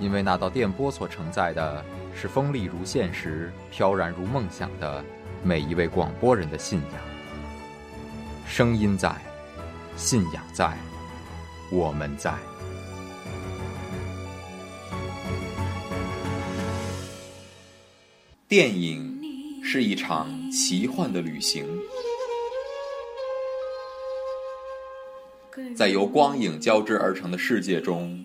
因为那道电波所承载的是锋利如现实、飘然如梦想的每一位广播人的信仰。声音在，信仰在，我们在。电影是一场奇幻的旅行，在由光影交织而成的世界中，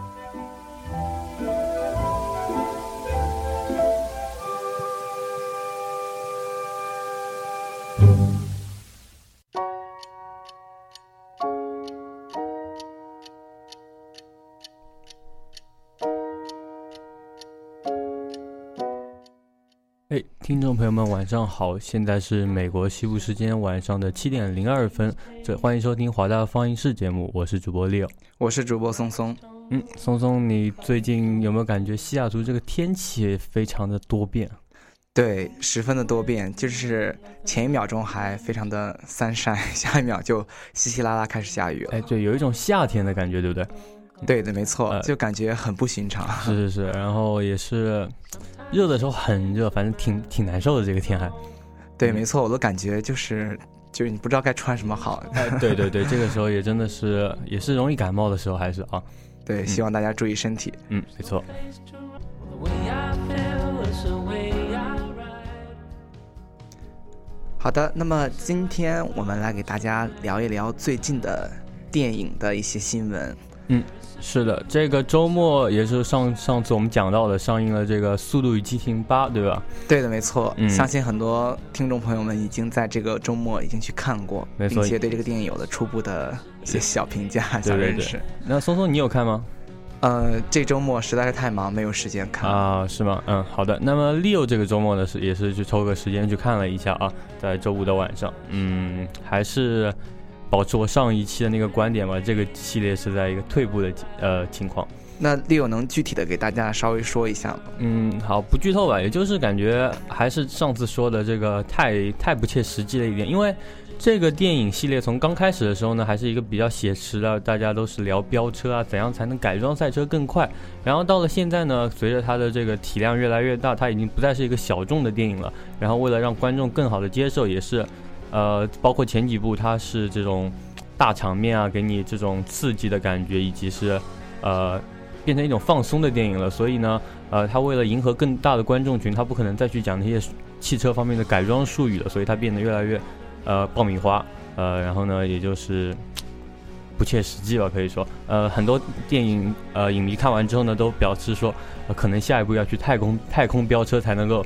听众朋友们，晚上好！现在是美国西部时间晚上的七点零二分，这欢迎收听华大放映室节目，我是主播 Leo，我是主播松松。嗯，松松，你最近有没有感觉西雅图这个天气非常的多变？对，十分的多变，就是前一秒钟还非常的 sunshine，下一秒就稀稀拉拉开始下雨了。哎，对，有一种夏天的感觉，对不对？对对，没错，就感觉很不寻常。是是是，然后也是。热的时候很热，反正挺挺难受的。这个天还，对，没错，我都感觉就是就是你不知道该穿什么好。对对对，这个时候也真的是也是容易感冒的时候，还是啊。对，希望大家注意身体。嗯，没错。好的，那么今天我们来给大家聊一聊最近的电影的一些新闻。嗯。是的，这个周末也是上上次我们讲到的，上映了这个《速度与激情八》，对吧？对的，没错。嗯，相信很多听众朋友们已经在这个周末已经去看过，并且对这个电影有了初步的一些小评价、小认识。那松松，你有看吗？呃，这周末实在是太忙，没有时间看啊。是吗？嗯，好的。那么 Leo 这个周末呢，是也是去抽个时间去看了一下啊，在周五的晚上，嗯，还是。保持我上一期的那个观点吧，这个系列是在一个退步的呃情况。那 Leo 能具体的给大家稍微说一下吗？嗯，好，不剧透吧，也就是感觉还是上次说的这个太太不切实际了一点。因为这个电影系列从刚开始的时候呢，还是一个比较写实的，大家都是聊飙车啊，怎样才能改装赛车更快。然后到了现在呢，随着它的这个体量越来越大，它已经不再是一个小众的电影了。然后为了让观众更好的接受，也是。呃，包括前几部，它是这种大场面啊，给你这种刺激的感觉，以及是呃变成一种放松的电影了。所以呢，呃，它为了迎合更大的观众群，它不可能再去讲那些汽车方面的改装术语了，所以它变得越来越呃爆米花。呃，然后呢，也就是不切实际吧，可以说。呃，很多电影呃影迷看完之后呢，都表示说，可能下一步要去太空太空飙车才能够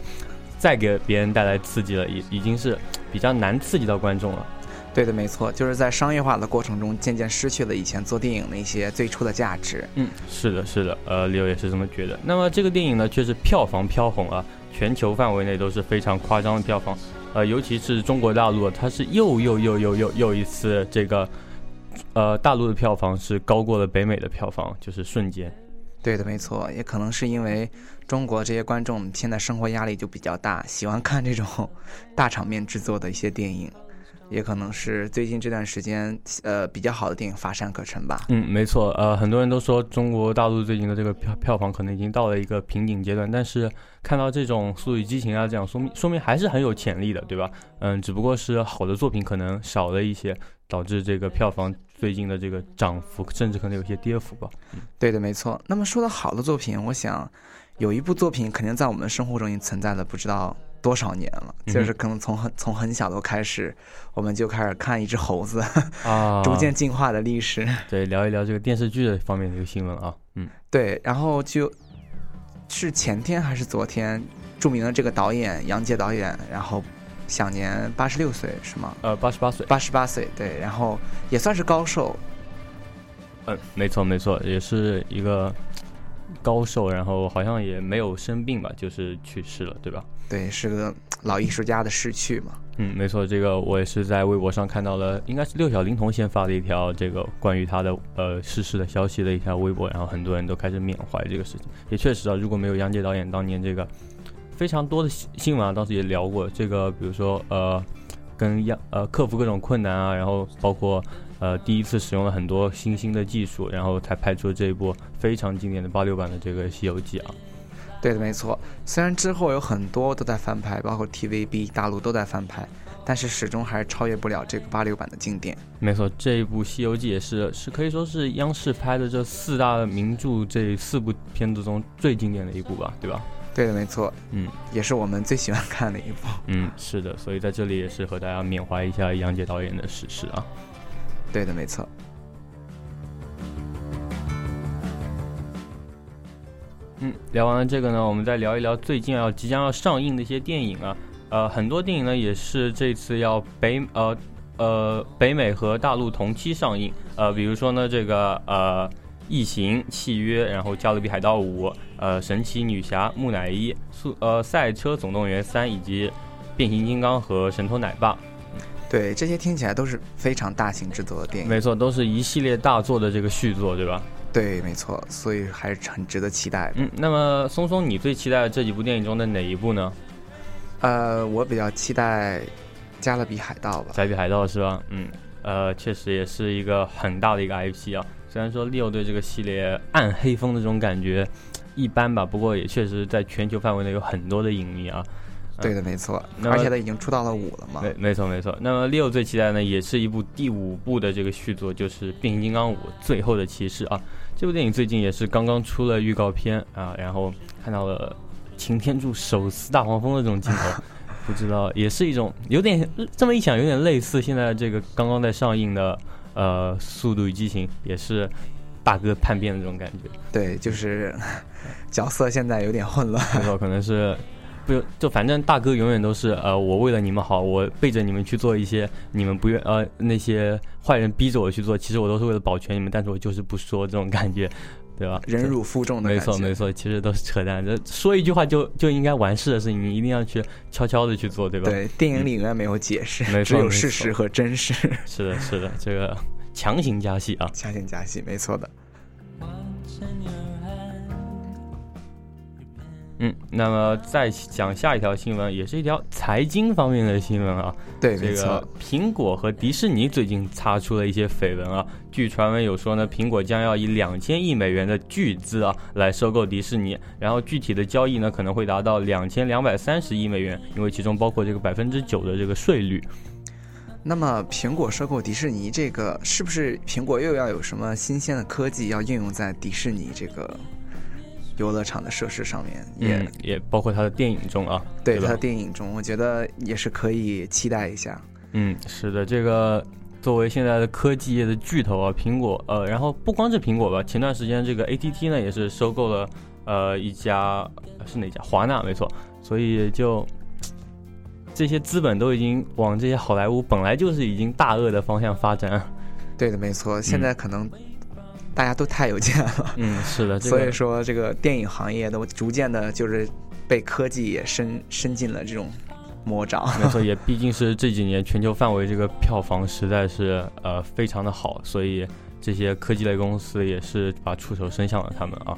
再给别人带来刺激了，已已经是。比较难刺激到观众了，对的，没错，就是在商业化的过程中，渐渐失去了以前做电影的一些最初的价值。嗯，是的，是的，呃，刘也是这么觉得。那么这个电影呢，却是票房飘红啊，全球范围内都是非常夸张的票房，呃，尤其是中国大陆，它是又又又又又又一次这个，呃，大陆的票房是高过了北美的票房，就是瞬间。对的，没错，也可能是因为中国这些观众现在生活压力就比较大，喜欢看这种大场面制作的一些电影。也可能是最近这段时间，呃，比较好的电影乏善可陈吧。嗯，没错。呃，很多人都说中国大陆最近的这个票票房可能已经到了一个瓶颈阶段，但是看到这种《速度与激情》啊，这样说明说明还是很有潜力的，对吧？嗯，只不过是好的作品可能少了一些，导致这个票房最近的这个涨幅，甚至可能有些跌幅吧。嗯，对的，没错。那么说到好的作品，我想有一部作品肯定在我们生活中已经存在了，不知道。多少年了？就是可能从很从很小的开始，我们就开始看一只猴子啊，逐渐进化的历史。对，聊一聊这个电视剧的方面的一个新闻啊。嗯，对，然后就是前天还是昨天，著名的这个导演杨洁导演，然后享年八十六岁是吗？呃，八十八岁，八十八岁。对，然后也算是高寿。嗯，没错没错，也是一个。高寿，然后好像也没有生病吧，就是去世了，对吧？对，是个老艺术家的逝去嘛。嗯，没错，这个我也是在微博上看到了，应该是六小龄童先发的一条这个关于他的呃逝世的消息的一条微博，然后很多人都开始缅怀这个事情。也确实啊，如果没有杨洁导演当年这个非常多的新闻啊，当时也聊过这个，比如说呃，跟杨呃克服各种困难啊，然后包括。呃，第一次使用了很多新兴的技术，然后才拍出这一部非常经典的八六版的这个《西游记》啊。对的，没错。虽然之后有很多都在翻拍，包括 TVB 大陆都在翻拍，但是始终还是超越不了这个八六版的经典。没错，这一部《西游记》也是是可以说是央视拍的这四大名著这四部片子中最经典的一部吧，对吧？对的，没错。嗯，也是我们最喜欢看的一部。嗯，是的。所以在这里也是和大家缅怀一下杨洁导演的逝世啊。对的，没错。嗯，聊完了这个呢，我们再聊一聊最近要即将要上映的一些电影啊。呃，很多电影呢也是这次要北呃呃北美和大陆同期上映。呃，比如说呢这个呃《异形》《契约》，然后《加勒比海盗五》，呃《神奇女侠》木乃伊，速呃《赛车总动员三》，以及《变形金刚》和《神偷奶爸》。对，这些听起来都是非常大型制作的电影，没错，都是一系列大作的这个续作，对吧？对，没错，所以还是很值得期待。嗯，那么松松，你最期待这几部电影中的哪一部呢？呃，我比较期待《加勒比海盗》吧，《加勒比海盗》是吧？嗯，呃，确实也是一个很大的一个 IP 啊。虽然说 Leo 对这个系列暗黑风的这种感觉一般吧，不过也确实在全球范围内有很多的影迷啊。对的，没错，而且他已经出到了五了嘛。对，没错，没错。那么六最期待呢，也是一部第五部的这个续作，就是《变形金刚五：最后的骑士》啊。这部电影最近也是刚刚出了预告片啊，然后看到了擎天柱手撕大黄蜂的这种镜头，不知道也是一种有点这么一想，有点类似现在这个刚刚在上映的呃《速度与激情》，也是大哥叛变的这种感觉。对，就是角色现在有点混乱，没错，可能是。不就反正大哥永远都是呃，我为了你们好，我背着你们去做一些你们不愿呃那些坏人逼着我去做，其实我都是为了保全你们，但是我就是不说这种感觉，对吧？忍辱负重的没错没错，其实都是扯淡。这说一句话就就应该完事的事情，你一定要去悄悄的去做，对吧？对，电影里永远没有解释，只有事实和真实。是的，是的，这个强行加戏啊，强行加戏，没错的。嗯，那么再讲下一条新闻，也是一条财经方面的新闻啊。对，这个苹果和迪士尼最近擦出了一些绯闻啊。据传闻有说呢，苹果将要以两千亿美元的巨资啊来收购迪士尼，然后具体的交易呢可能会达到两千两百三十亿美元，因为其中包括这个百分之九的这个税率。那么苹果收购迪士尼，这个是不是苹果又要有什么新鲜的科技要应用在迪士尼这个？游乐场的设施上面也也包括他的电影中啊，对他的电影中，我觉得也是可以期待一下。嗯，是的，这个作为现在的科技业的巨头啊，苹果呃，然后不光是苹果吧，前段时间这个 ATT 呢也是收购了呃一家是哪家华纳没错，所以就这些资本都已经往这些好莱坞本来就是已经大鳄的方向发展。对的，没错，现在可能。大家都太有钱了，嗯，是的，所以说这个电影行业都逐渐的，就是被科技也深深进了这种魔掌。没错，也毕竟是这几年全球范围这个票房实在是呃非常的好，所以这些科技类公司也是把触手伸向了他们啊。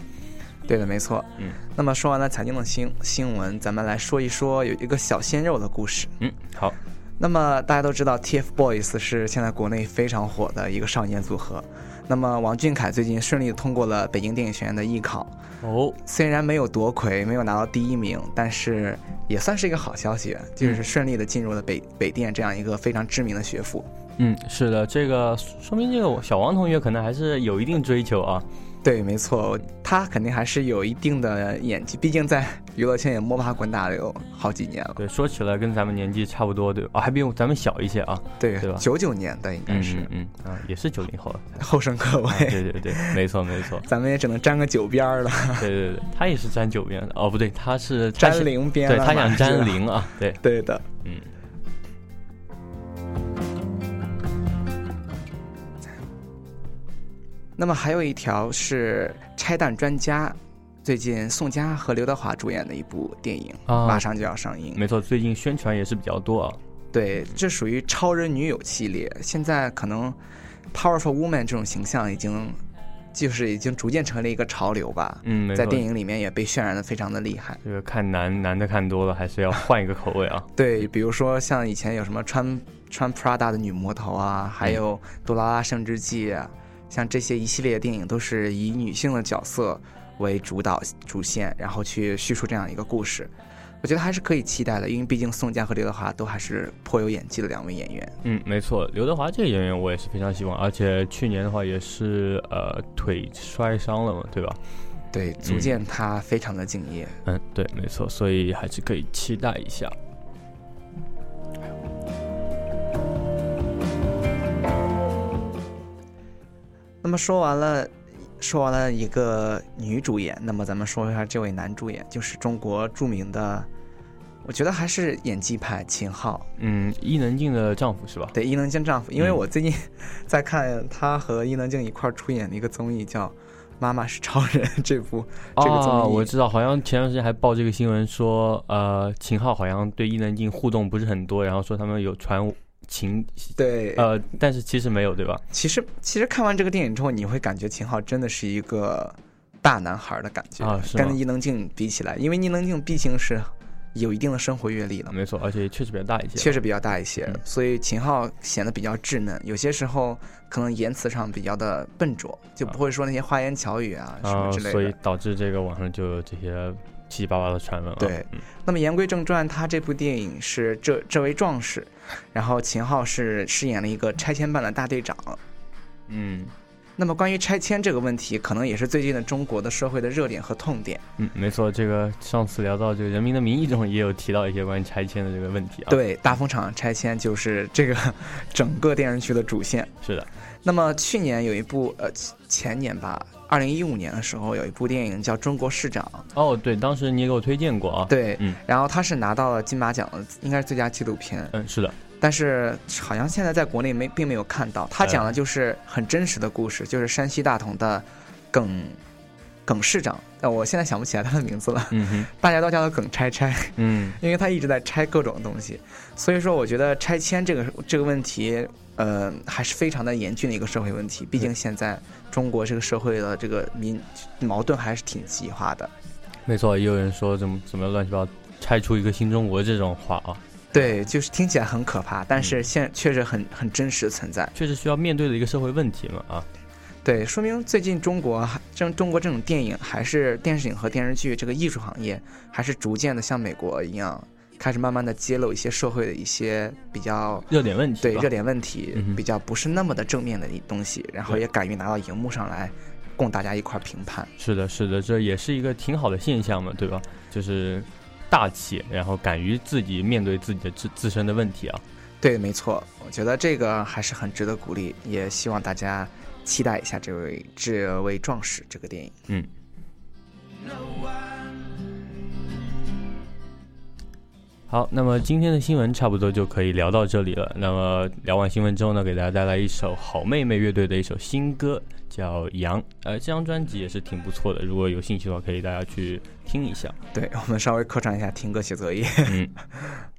对的，没错。嗯，那么说完了财经的新新闻，咱们来说一说有一个小鲜肉的故事。嗯，好。那么大家都知道，TFBOYS 是现在国内非常火的一个少年组合。那么王俊凯最近顺利通过了北京电影学院的艺考。哦，虽然没有夺魁，没有拿到第一名，但是也算是一个好消息，就是顺利的进入了北北电这样一个非常知名的学府。嗯，是的，这个说明这个小王同学可能还是有一定追求啊。对，没错，他肯定还是有一定的演技，毕竟在娱乐圈也摸爬滚打了有好几年了。对，说起来跟咱们年纪差不多，对吧？还比咱们小一些啊。对，对吧？九九年的应该是，嗯啊，也是九零后，后生可畏。对对对，没错没错。咱们也只能沾个九边了。对对对，他也是沾九边的。哦，不对，他是沾零边。对他想沾零啊。对对的，嗯。那么还有一条是《拆弹专家》，最近宋佳和刘德华主演的一部电影，马上就要上映。没错，最近宣传也是比较多啊。对，这属于超人女友系列。现在可能 powerful woman 这种形象已经就是已经逐渐成了一个潮流吧。嗯，在电影里面也被渲染的非常的厉害。这个看男男的看多了，还是要换一个口味啊。对，比如说像以前有什么穿穿 Prada 的女魔头啊，还有《杜拉拉升职记》啊。像这些一系列电影都是以女性的角色为主导主线，然后去叙述这样一个故事，我觉得还是可以期待的，因为毕竟宋佳和刘德华都还是颇有演技的两位演员。嗯，没错，刘德华这个演员我也是非常希望，而且去年的话也是呃腿摔伤了嘛，对吧？对，足见他非常的敬业。嗯，对，没错，所以还是可以期待一下。那么说完了，说完了一个女主演，那么咱们说一下这位男主演，就是中国著名的，我觉得还是演技派秦昊。嗯，伊能静的丈夫是吧？对，伊能静丈夫，因为我最近在看他和伊能静一块出演的一个综艺，叫《妈妈是超人》这部这个综艺。我知道，好像前段时间还报这个新闻说，呃，秦昊好像对伊能静互动不是很多，然后说他们有传。情对。呃，但是其实没有，对吧？其实其实看完这个电影之后，你会感觉秦昊真的是一个大男孩的感觉啊，跟伊能静比起来，因为伊能静毕竟是有一定的生活阅历了，没错，而且确实比较大一些，确实比较大一些，所以秦昊显得比较稚嫩，有些时候可能言辞上比较的笨拙，就不会说那些花言巧语啊什么之类的，所以导致这个网上就有这些。七七八八的传闻。对，那么言归正传，他这部电影是这这位壮士，然后秦昊是饰演了一个拆迁办的大队长。嗯，那么关于拆迁这个问题，可能也是最近的中国的社会的热点和痛点。嗯，没错，这个上次聊到这个《人民的名义》中也有提到一些关于拆迁的这个问题啊。对，大风厂拆迁就是这个 整个电视剧的主线。是的。那么去年有一部呃前年吧。二零一五年的时候，有一部电影叫《中国市长》。哦，对，当时你也给我推荐过啊。对，嗯，然后他是拿到了金马奖的，应该是最佳纪录片。嗯，是的。但是好像现在在国内没，并没有看到。他讲的就是很真实的故事，就是山西大同的耿耿市长。但我现在想不起来他的名字了。嗯哼，大家都叫他耿拆拆。嗯，因为他一直在拆各种东西，所以说我觉得拆迁这个这个问题。呃，还是非常的严峻的一个社会问题。毕竟现在中国这个社会的这个民矛盾还是挺激化的。没错，也有人说怎么怎么乱七八糟拆出一个新中国这种话啊。对，就是听起来很可怕，但是现确实很很真实存在，确实需要面对的一个社会问题嘛啊。对，说明最近中国这中国这种电影还是电视影和电视剧这个艺术行业还是逐渐的像美国一样。开始慢慢的揭露一些社会的一些比较热点问题，对热点问题比较不是那么的正面的东西，然后也敢于拿到荧幕上来供大家一块评判。是的，是的，这也是一个挺好的现象嘛，对吧？就是大气，然后敢于自己面对自己的自自身的问题啊。对，没错，我觉得这个还是很值得鼓励，也希望大家期待一下这位这位壮士这个电影。嗯。好，那么今天的新闻差不多就可以聊到这里了。那么聊完新闻之后呢，给大家带来一首好妹妹乐队的一首新歌，叫《羊》。呃，这张专辑也是挺不错的，如果有兴趣的话，可以大家去听一下。对我们稍微客串一下，听歌写作业。嗯。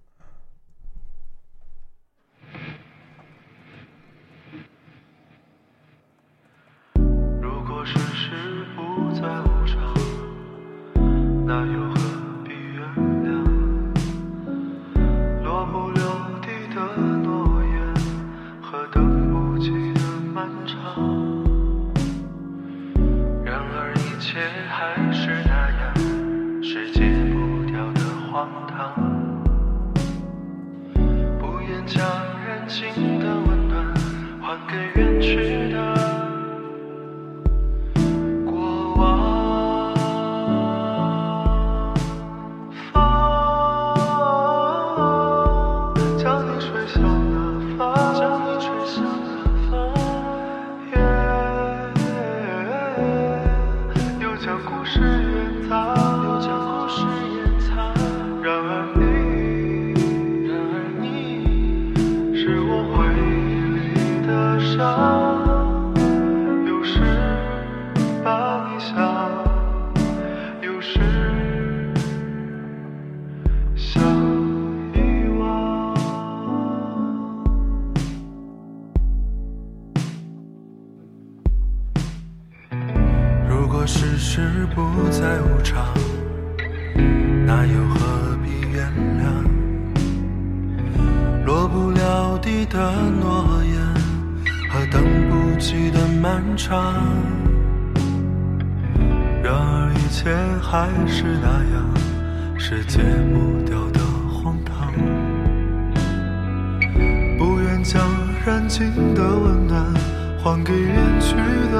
心的温暖还给远去的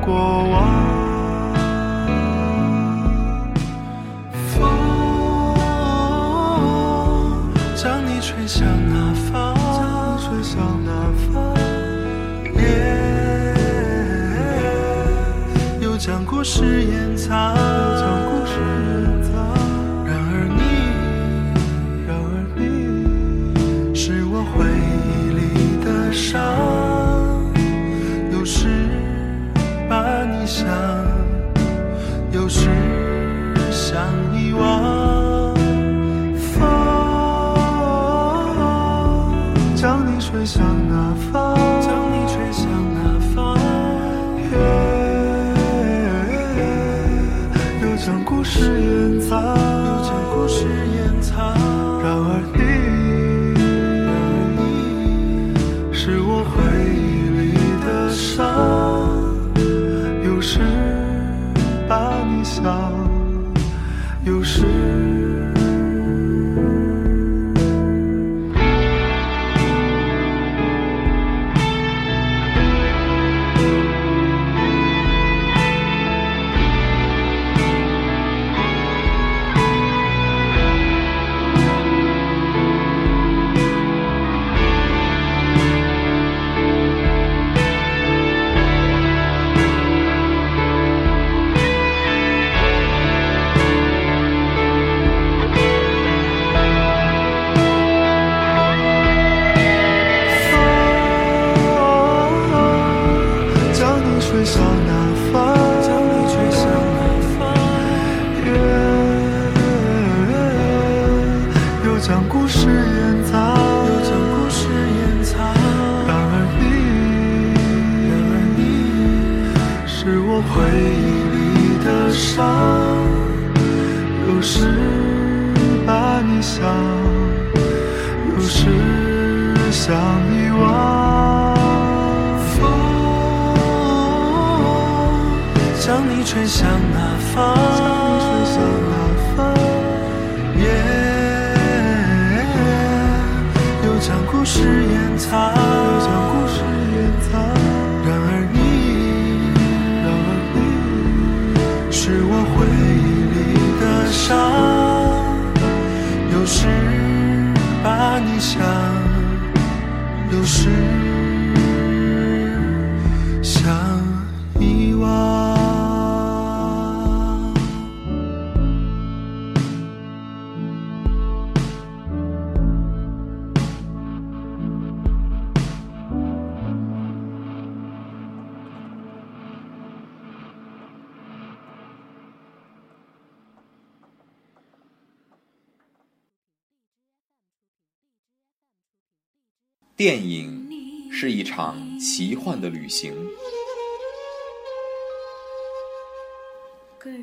过往风将你吹向哪方将你吹向哪方。夜又将故事掩藏。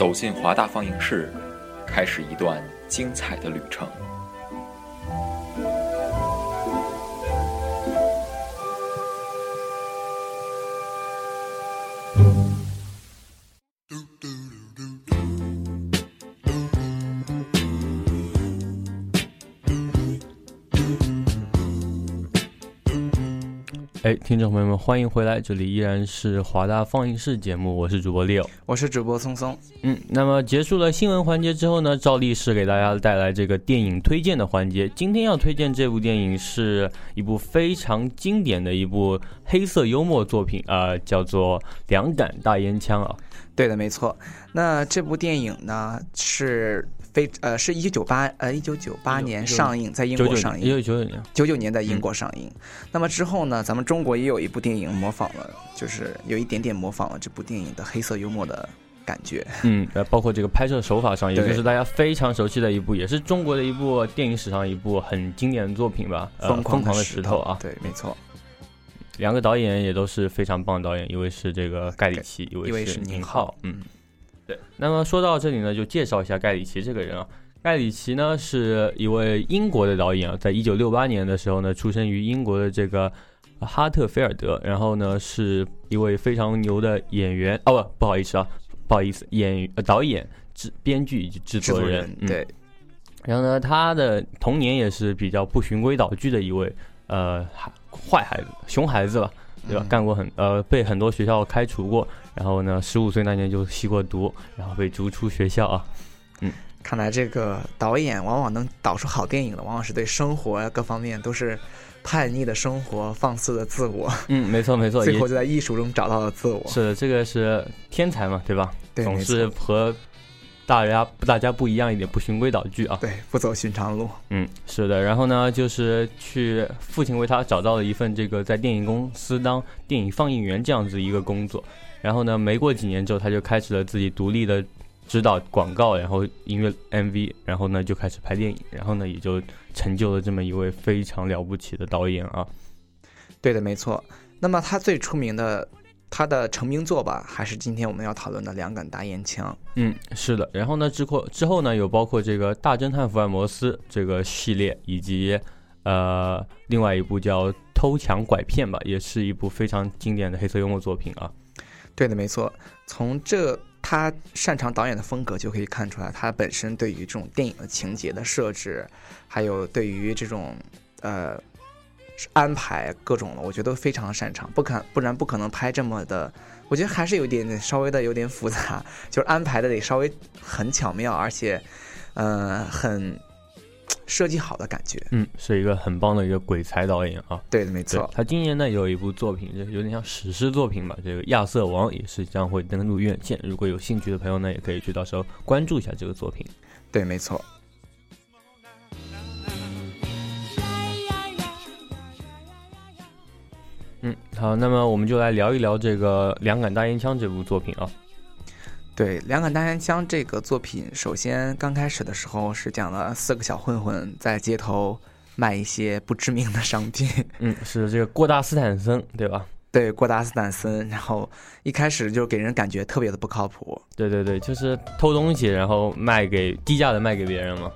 走进华大放映室，开始一段精彩的旅程。哎，听众朋友们，欢迎回来，这里依然是华大放映室节目，我是主播 Leo。我是主播松松。嗯，那么结束了新闻环节之后呢，照例是给大家带来这个电影推荐的环节。今天要推荐这部电影是一部非常经典的一部黑色幽默作品啊、呃叫做《两杆大烟枪》啊。对的，没错。那这部电影呢是非呃是一九九八呃一九九八年上映，在英国上映，一九九九年，九九年在英国上映。那么之后呢，咱们中国也有一部电影模仿了，就是有一点点模仿了这部电影的黑色幽默的感觉。嗯，呃，包括这个拍摄手法上，也对就是大家非常熟悉的一部，也是中国的一部电影史上一部很经典的作品吧。呃，疯狂狂的石石头啊，对，没错。两个导演也都是非常棒的导演，一位是这个盖里奇，一一位是宁浩嗯，对。那么说到这里呢，就介绍一下盖里奇这个人啊。盖里奇呢是一位英国的导演啊，在一九六八年的时候呢，出生于英国的这个哈特菲尔德，然后呢是一位非常牛的演员哦不，不好意思啊，不好意思，演呃导演、制编剧以及制制作作人，嗯对，然后呢，他的童年也是比较不循规蹈矩的一位呃孩坏孩子、熊孩子吧，对吧？嗯干过很呃被很多学校开除过，然后呢，十五岁那年就吸过毒，然后被逐出学校啊。嗯看来这个导演往往能导出好电影的，往往是对生活呀各方面都是叛逆的生活、放肆的自我，嗯，没错没错，最后就在艺术中找到了自我。是的，这个是天才嘛，对吧？对，总，是和大家大家不一样一点，不循规蹈矩啊。对，不走寻常路。嗯，是的。然后呢，就是去父亲为他找到了一份这个在电影公司当电影放映员这样子一个工作。然后呢，没过几年之后，他就开始了自己独立的指导广告，然后音乐 MV，然后呢就开始拍电影，然后呢也就成就了这么一位非常了不起的导演啊。对的，没错。那么他最出名的，他的成名作吧，还是今天我们要讨论的《两杆大烟枪》。嗯，是的。然后呢，之后之后呢，有包括这个《大侦探福尔摩斯》这个系列，以及呃另外一部叫《偷抢拐骗》吧，也是一部非常经典的黑色幽默作品啊。对的，没错。从这他擅长导演的风格就可以看出来，他本身对于这种电影的情节的设置，还有对于这种呃安排各种的，我觉得都非常擅长。不可不然不可能拍这么的，我觉得还是有点点稍微的有点复杂，就是安排的得稍微很巧妙，而且呃很设计好的感觉。嗯，是一个很棒的一个鬼才导演啊。对的，没错。他今年呢有一部作品，就有点像史诗作品吧，这个《亚瑟王》也是将会登陆院线。如果有兴趣的朋友呢，也可以去到时候关注一下这个作品。对，没错。嗯，好，那么我们就来聊一聊这个《两杆大烟枪》这部作品啊。对《两杆大烟枪》这个作品，首先刚开始的时候是讲了四个小混混在街头卖一些不知名的商品，嗯，是这个郭达斯坦森，对吧？对郭达斯坦森，然后一开始就给人感觉特别的不靠谱。对对对，就是偷东西，然后卖给低价的卖给别人嘛。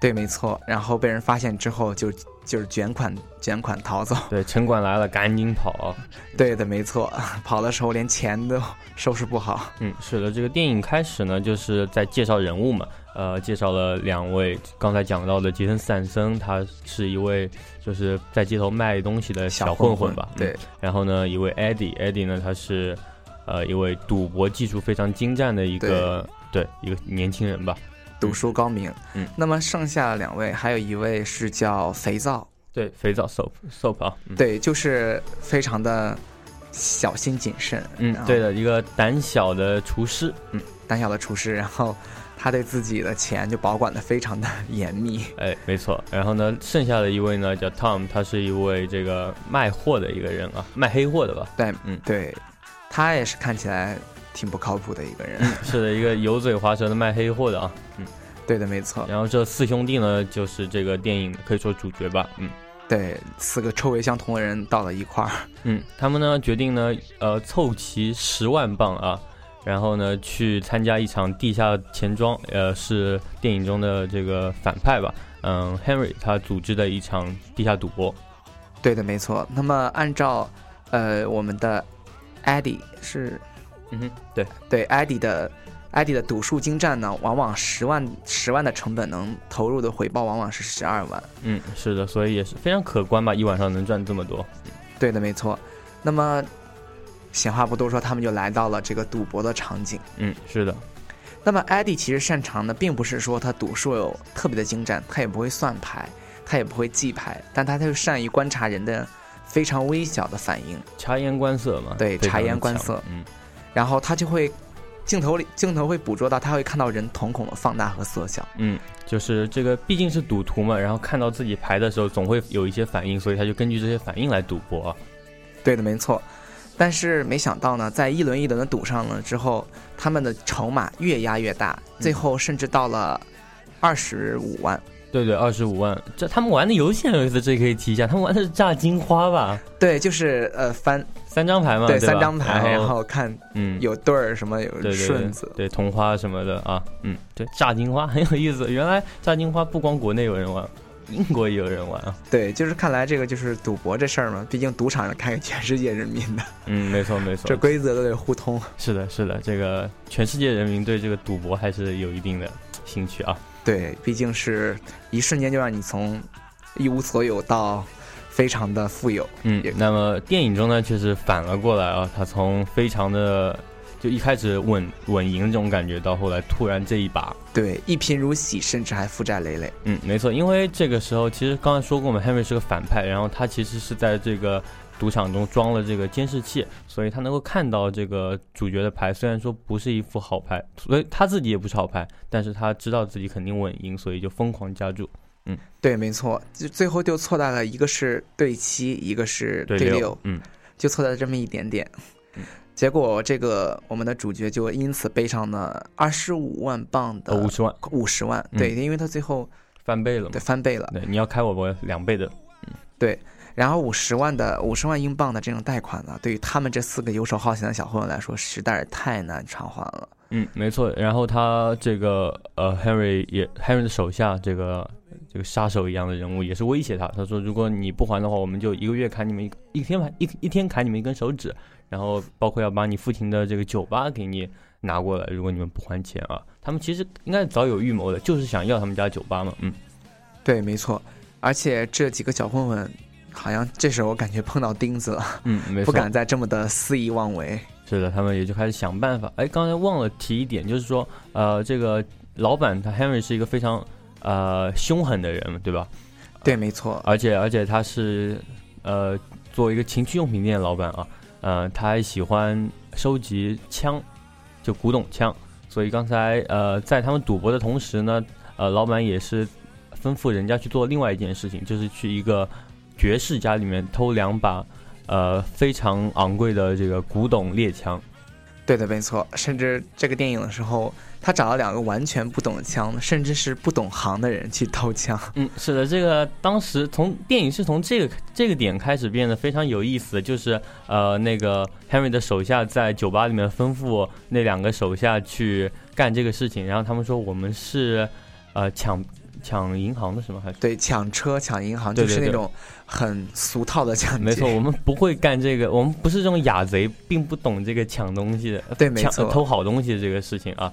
对，没错。然后被人发现之后就，就是卷款卷款逃走。对，城管来了，赶紧跑啊。对的，没错。跑的时候连钱都收拾不好。嗯，是的，这个电影开始呢，就是在介绍人物嘛，呃，介绍了两位刚才讲到的杰森斯坦森，他是一位就是在街头卖东西的小混混吧，嗯对，然后呢，一位 Eddie，Eddie 呢，他是呃一位赌博技术非常精湛的一个对一个年轻人吧，读书高明。嗯，那么剩下两位，还有一位是叫肥皂，对，肥皂 soap soap 啊，嗯对，就是非常的小心谨慎。嗯对的，一个胆小的厨师，嗯，胆小的厨师，然后他对自己的钱就保管的非常的严密。哎，没错。然后呢，剩下的一位呢叫 Tom，他是一位这个卖货的一个人啊，卖黑货的吧？对，嗯，对，他也是看起来挺不靠谱的一个人。是的，一个油嘴滑舌的卖黑货的啊。嗯，对的，没错。然后这四兄弟呢，就是这个电影可以说主角吧。嗯。对，四个臭味相同的人到了一块儿。嗯，他们呢决定呢，呃，凑齐十万镑啊，然后呢去参加一场地下钱庄，呃，是电影中的这个反派吧，嗯，Henry 他组织的一场地下赌博。对的，没错。那么按照，呃，我们的 Eddie 是，嗯哼，对对，Eddie 的。艾迪的赌术精湛呢，往往十万十万的成本能投入的回报往往是十二万。嗯，是的，所以也是非常可观吧，一晚上能赚这么多。对的，没错。那么，闲话不多说，他们就来到了这个赌博的场景。嗯，是的。那么，艾迪其实擅长的并不是说他赌术有特别的精湛，他也不会算牌，他也不会记牌，但他就善于观察人的非常微小的反应，察言观色嘛。对，察言观色。嗯，然后他就会。镜头里，镜头会捕捉到，他会看到人瞳孔的放大和缩小。嗯，就是这个，毕竟是赌徒嘛，然后看到自己牌的时候，总会有一些反应，所以他就根据这些反应来赌博。对的，没错。但是没想到呢，在一轮一轮的赌上了之后，他们的筹码越压越大，最后甚至到了二十五万。对对，二十五万。这他们玩的游戏很有意思，这可以提一下，他们玩的是炸金花吧？对，就是呃翻三张牌嘛，对，三张牌，然后看，嗯，有对儿什么，有顺子，对，同花什么的啊，嗯，对，炸金花很有意思。原来炸金花不光国内有人玩，英国也有人玩啊。对，就是看来这个就是赌博这事儿嘛，毕竟赌场是开给全世界人民的。嗯，没错没错，这规则都得互通。是的，是的，这个全世界人民对这个赌博还是有一定的兴趣啊。对，毕竟是一瞬间就让你从一无所有到非常的富有。嗯，那么电影中呢，却是反了过来啊，他从非常的就一开始稳稳赢这种感觉，到后来突然这一把，对，一贫如洗，甚至还负债累累。嗯，没错，因为这个时候其实刚才说过，我们 Henry 是个反派，然后他其实是在这个。赌场中装了这个监视器，所以他能够看到这个主角的牌。虽然说不是一副好牌，所以他自己也不是好牌，但是他知道自己肯定稳赢，所以就疯狂加注。嗯，对，没错，就最后就错在了一个是对七，一个是对六，嗯，就错在这么一点点。结果这个我们的主角就因此背上了二十五万镑的五十万，五十万，对，因为他最后翻倍了，对，翻倍了。对，你要开我我两倍的，嗯，对。然后五十万的五十万英镑的这种贷款呢，对于他们这四个游手好闲的小混混来说，实在是太难偿还了。嗯，没错。然后他这个呃，Henry 也 Henry 的手下这个这个杀手一样的人物也是威胁他，他说如果你不还的话，我们就一个月砍你们一一天一一天砍你们一根手指，然后包括要把你父亲的这个酒吧给你拿过来，如果你们不还钱啊，他们其实应该早有预谋的，就是想要他们家酒吧嘛。嗯，对，没错。而且这几个小混混。好像这时候我感觉碰到钉子了，嗯，没错，不敢再这么的肆意妄为。是的，他们也就开始想办法。哎，刚才忘了提一点，就是说，呃，这个老板他 Henry 是一个非常呃凶狠的人，对吧？对，没错。而且而且他是呃作为一个情趣用品店老板啊，呃，他还喜欢收集枪，就古董枪。所以刚才呃在他们赌博的同时呢，呃，老板也是吩咐人家去做另外一件事情，就是去一个。爵士家里面偷两把，呃，非常昂贵的这个古董猎枪。对的，没错。甚至这个电影的时候，他找了两个完全不懂枪，甚至是不懂行的人去偷枪。嗯，是的，这个当时从电影是从这个这个点开始变得非常有意思，就是呃，那个 Henry 的手下在酒吧里面吩咐那两个手下去干这个事情，然后他们说我们是呃抢。抢银行的什么还是对抢车抢银行就是那种很俗套的抢劫。没错，我们不会干这个，我们不是这种雅贼，并不懂这个抢东西的，对，没错，偷好东西的这个事情啊。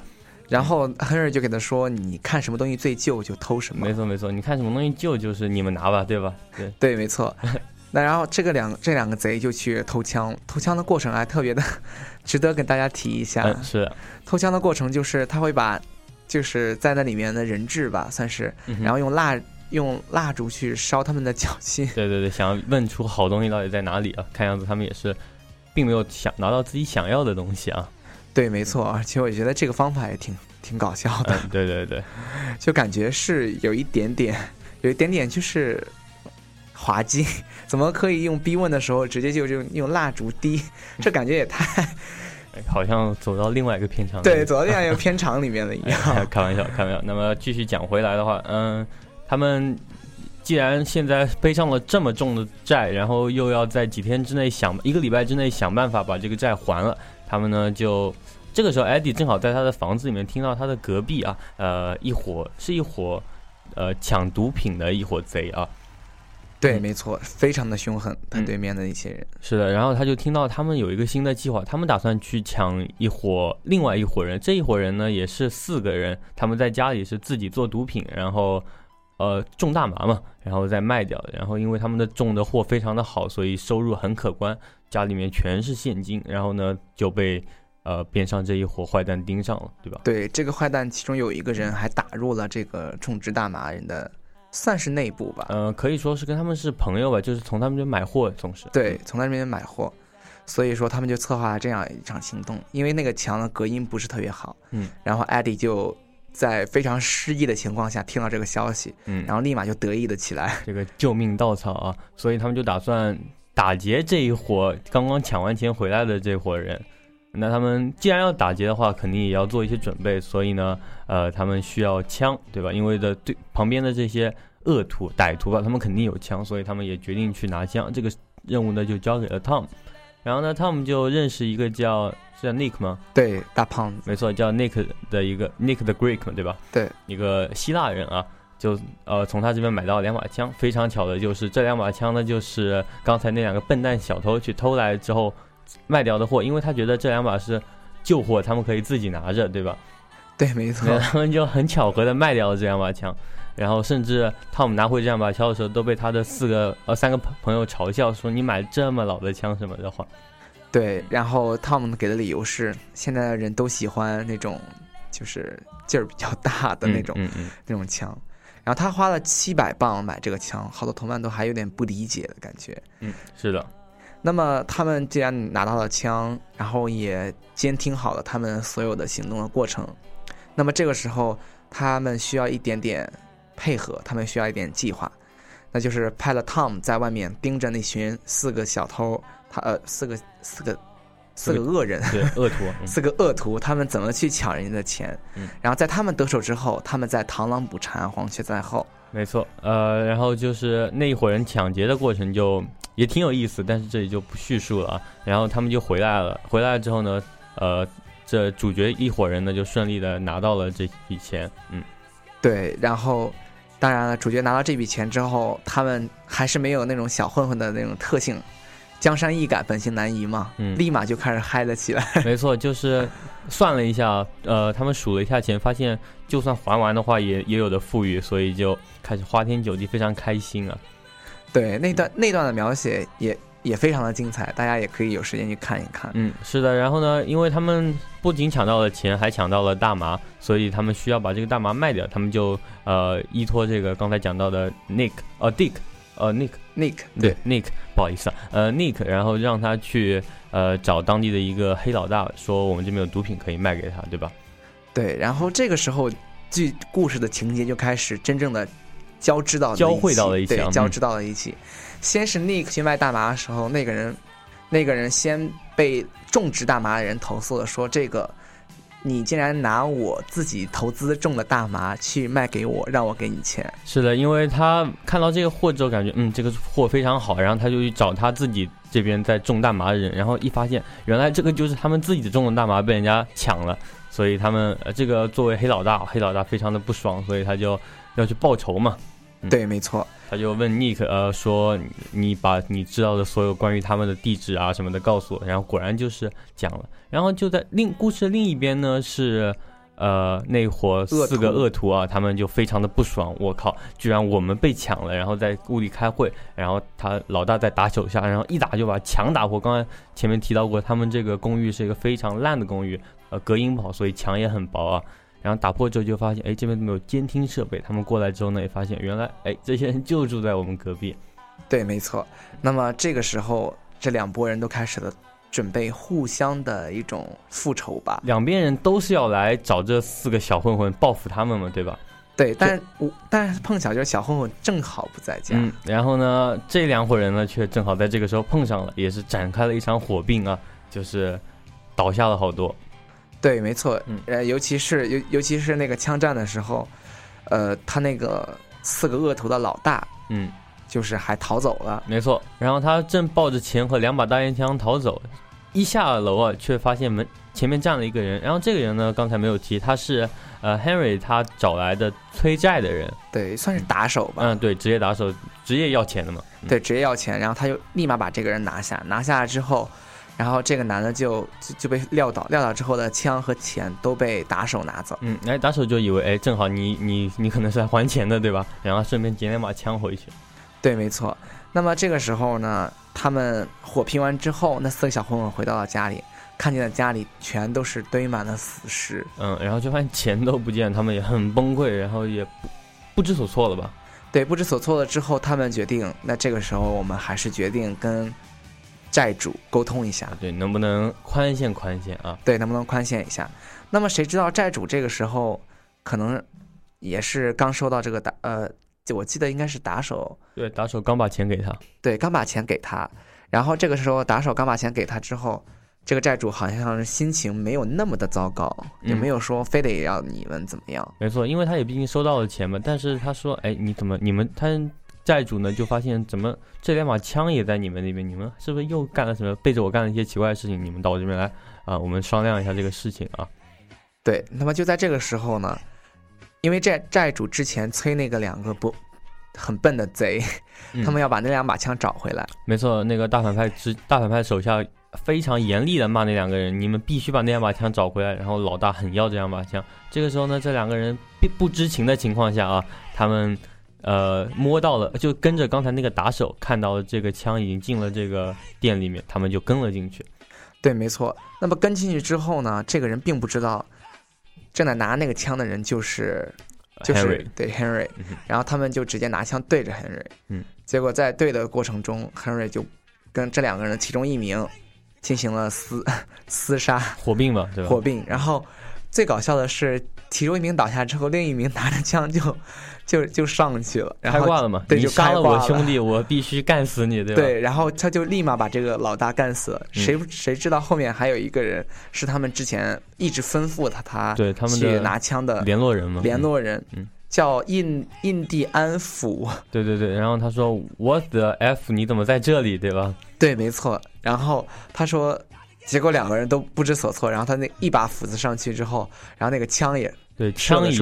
然后亨瑞就给他说：“你看什么东西最旧就偷什么。”没错没错，你看什么东西旧就是你们拿吧，对吧？对对，没错。那然后这个两这两个贼就去偷枪，偷枪的过程还特别的 值得跟大家提一下。是偷枪的过程就是他会把。就是在那里面的人质吧，算是，然后用蜡用蜡烛去烧他们的脚心。对对对，想要问出好东西到底在哪里啊？看样子他们也是，并没有想拿到自己想要的东西啊。对，没错，而且我觉得这个方法也挺挺搞笑的，嗯，对对对，就感觉是有一点点，有一点点就是滑稽，怎么可以用逼问的时候直接就用用蜡烛滴？这感觉也太哎好像走到另外一个片场里。对，走到另外一个片场里面了一样。开玩笑，开玩笑。那么继续讲回来的话，嗯，他们既然现在背上了这么重的债，然后又要在几天之内想一个礼拜之内想办法把这个债还了，他们呢就这个时候，艾迪正好在他的房子里面听到他的隔壁啊，呃，一伙是一伙呃抢毒品的一伙贼啊，对，没错，非常的凶狠，他嗯。对面的一些人。是的，然后他就听到他们有一个新的计划，他们打算去抢一伙另外一伙人，这一伙人呢也是四个人，他们在家里是自己做毒品，然后呃种大麻嘛，然后再卖掉，然后因为他们的种的货非常的好，所以收入很可观，家里面全是现金，然后呢就被呃边上这一伙坏蛋盯上了，对吧？对，这个坏蛋其中有一个人还打入了这个种植大麻人的，算是内部吧。呃，可以说是跟他们是朋友吧，就是从他们这买货总是对，从他们那边买货，所以说他们就策划了这样一场行动。因为那个墙的隔音不是特别好，嗯，然后艾迪就在非常失意的情况下听到这个消息，嗯，然后立马就得意的起来。这个救命稻草啊，所以他们就打算打劫这一伙刚刚抢完钱回来的这伙人。那他们既然要打劫的话，肯定也要做一些准备，所以呢，呃，他们需要枪，对吧？因为的对旁边的这些恶徒、歹徒吧，他们肯定有枪，所以他们也决定去拿枪。这个任务呢，就交给了 Tom。然后呢，Tom 就认识一个叫是叫 Nick 吗？对，大胖子，没错，叫 Nick 的一个 Nick the Greek 嘛，对吧？对，一个希腊人啊，就呃从他这边买到两把枪。非常巧的就是这两把枪呢，就是刚才那两个笨蛋小偷去偷来之后卖掉的货，因为他觉得这两把是旧货，他们可以自己拿着，对吧？对，没错 他们就很巧合的卖掉了这两把枪。然后甚至汤姆拿回这两把枪的时候，都被他的四个呃三个朋朋友嘲笑说：“你买这么老的枪什么的话。”对。然后汤姆给的理由是，现在的人都喜欢那种就是劲儿比较大的那种、嗯嗯那种枪。然后他花了七百磅买这个枪，好多同伴都还有点不理解的感觉。嗯，是的，那么他们既然拿到了枪，然后也监听好了他们所有的行动的过程，那么这个时候他们需要一点点配合，他们需要一点计划，那就是派了 Tom 在外面盯着那群四个小偷，他呃四个四个四个恶人，对恶徒，嗯。四个恶徒他们怎么去抢人家的钱，嗯。然后在他们得手之后，他们在螳螂捕蝉，黄雀在后。没错，呃，然后就是那一伙人抢劫的过程就也挺有意思，但是这里就不叙述了啊。然后他们就回来了，回来了之后呢，呃，这主角一伙人呢就顺利的拿到了这笔钱，嗯，对，然后当然了，主角拿到这笔钱之后，他们还是没有那种小混混的那种特性，江山易改，本性难移嘛，嗯立马就开始嗨了起来。没错，就是算了一下，呃，他们数了一下钱，发现就算还完的话也也有的富裕，所以就开始花天酒地，非常开心啊。对，那段那段的描写也也非常的精彩，大家也可以有时间去看一看。嗯，是的。然后呢，因为他们不仅抢到了钱，还抢到了大麻，所以他们需要把这个大麻卖掉。他们就呃依托这个刚才讲到的 Nick，呃 Dick，呃 Nick，Nick，对 Nick，不好意思啊，呃 Nick，然后让他去呃找当地的一个黑老大，说我们这边有毒品可以卖给他，对吧？对，然后这个时候剧故事的情节就开始真正的交织到了交汇到了一起交嗯织到了一起。先是 Nick 去卖大麻的时候，那个人，那个人先被种植大麻的人投诉了，说这个你竟然拿我自己投资种的大麻去卖给我，让我给你钱。是的，因为他看到这个货之后，感觉嗯这个货非常好，然后他就去找他自己这边在种大麻的人，然后一发现原来这个就是他们自己种的大麻被人家抢了，所以他们呃这个作为黑老大，黑老大非常的不爽，所以他就要去报仇嘛。嗯对，没错，他就问 Nick，呃，说你你把你知道的所有关于他们的地址啊什么的告诉我，然后果然就是讲了。然后就在另故事的另一边呢是，呃，那伙四个恶徒啊，他们就非常的不爽，我靠，居然我们被抢了，然后在屋里开会，然后他老大在打手下，然后一打就把墙打破。刚才前面提到过，他们这个公寓是一个非常烂的公寓，呃，隔音不好，所以墙也很薄啊。然后打破之后就发现，哎，这边没有监听设备。他们过来之后呢，也发现原来，哎，这些人就住在我们隔壁。对，没错。那么这个时候，这两拨人都开始了准备互相的一种复仇吧。两边人都是要来找这四个小混混报复他们嘛，对吧？对，但是我但是碰巧就是小混混正好不在家，嗯，然后呢，这两伙人呢却正好在这个时候碰上了，也是展开了一场火并啊，就是倒下了好多。对，没错，嗯呃，尤其是尤尤其是那个枪战的时候，呃，他那个四个恶头的老大嗯，就是还逃走了，没错。然后他正抱着钱和两把大烟枪逃走，一下楼啊，却发现门前面站了一个人。然后这个人呢，刚才没有提，他是呃 Henry 他找来的催债的人，对，算是打手吧，嗯，对，职业打手，职业要钱的嘛。嗯对，职业要钱，然后他就立马把这个人拿下，拿下来之后，然后这个男的就就就被撂倒，撂倒之后的枪和钱都被打手拿走。嗯，哎，打手就以为，哎，正好你你你可能是来还钱的，对吧？然后顺便捡两把枪回去。对，没错。那么这个时候呢，他们火拼完之后，那四个小混混回到了家里，看见了家里全都是堆满了死尸。嗯，然后就发现钱都不见，他们也很崩溃，然后也不不知所措了吧？对，不知所措了之后，他们决定，那这个时候我们还是决定跟债主沟通一下，对，能不能宽限宽限啊？对，能不能宽限一下？那么谁知道债主这个时候可能也是刚收到这个打呃，我记得应该是打手对，打手刚把钱给他，对，刚把钱给他，然后这个时候打手刚把钱给他之后，这个债主好像是心情没有那么的糟糕，也嗯没有说非得要你们怎么样。没错，因为他也毕竟收到了钱嘛。但是他说，哎，你怎么你们他债主呢就发现怎么这两把枪也在你们那边，你们是不是又干了什么背着我干了一些奇怪的事情？你们到我这边来啊，我们商量一下这个事情啊。对，那么就在这个时候呢，因为债债主之前催那个两个不很笨的贼，嗯他们要把那两把枪找回来。没错，那个大反派之大反派手下非常严厉的骂那两个人，你们必须把那两把枪找回来。然后老大很要这两把枪。这个时候呢，这两个人并不知情的情况下啊，他们呃摸到了，就跟着刚才那个打手看到了这个枪已经进了这个店里面，他们就跟了进去。对，没错。那么跟进去之后呢，这个人并不知道正在拿那个枪的人就是就是 Henry 对 Henry，嗯然后他们就直接拿枪对着 Henry，嗯，结果在对的过程中，Henry 就跟这两个人的其中一名进行了厮 厮杀。火并嘛，对吧？火并，然后最搞笑的是，其中一名倒下之后，另一名拿着枪就就就上去了，然后开挂了嘛？对，就你杀了我兄弟，我必须干死你，对吧？对，然后他就立马把这个老大干死了。嗯谁谁知道后面还有一个人是他们之前一直吩咐他他对他们去的拿枪的联络人嘛，联络人，嗯叫印印第安府。对对对，然后他说 What the f？你怎么在这里，对吧？对，没错。然后他说，结果两个人都不知所措。然后他那一把斧子上去之后，然后那个枪也对，枪已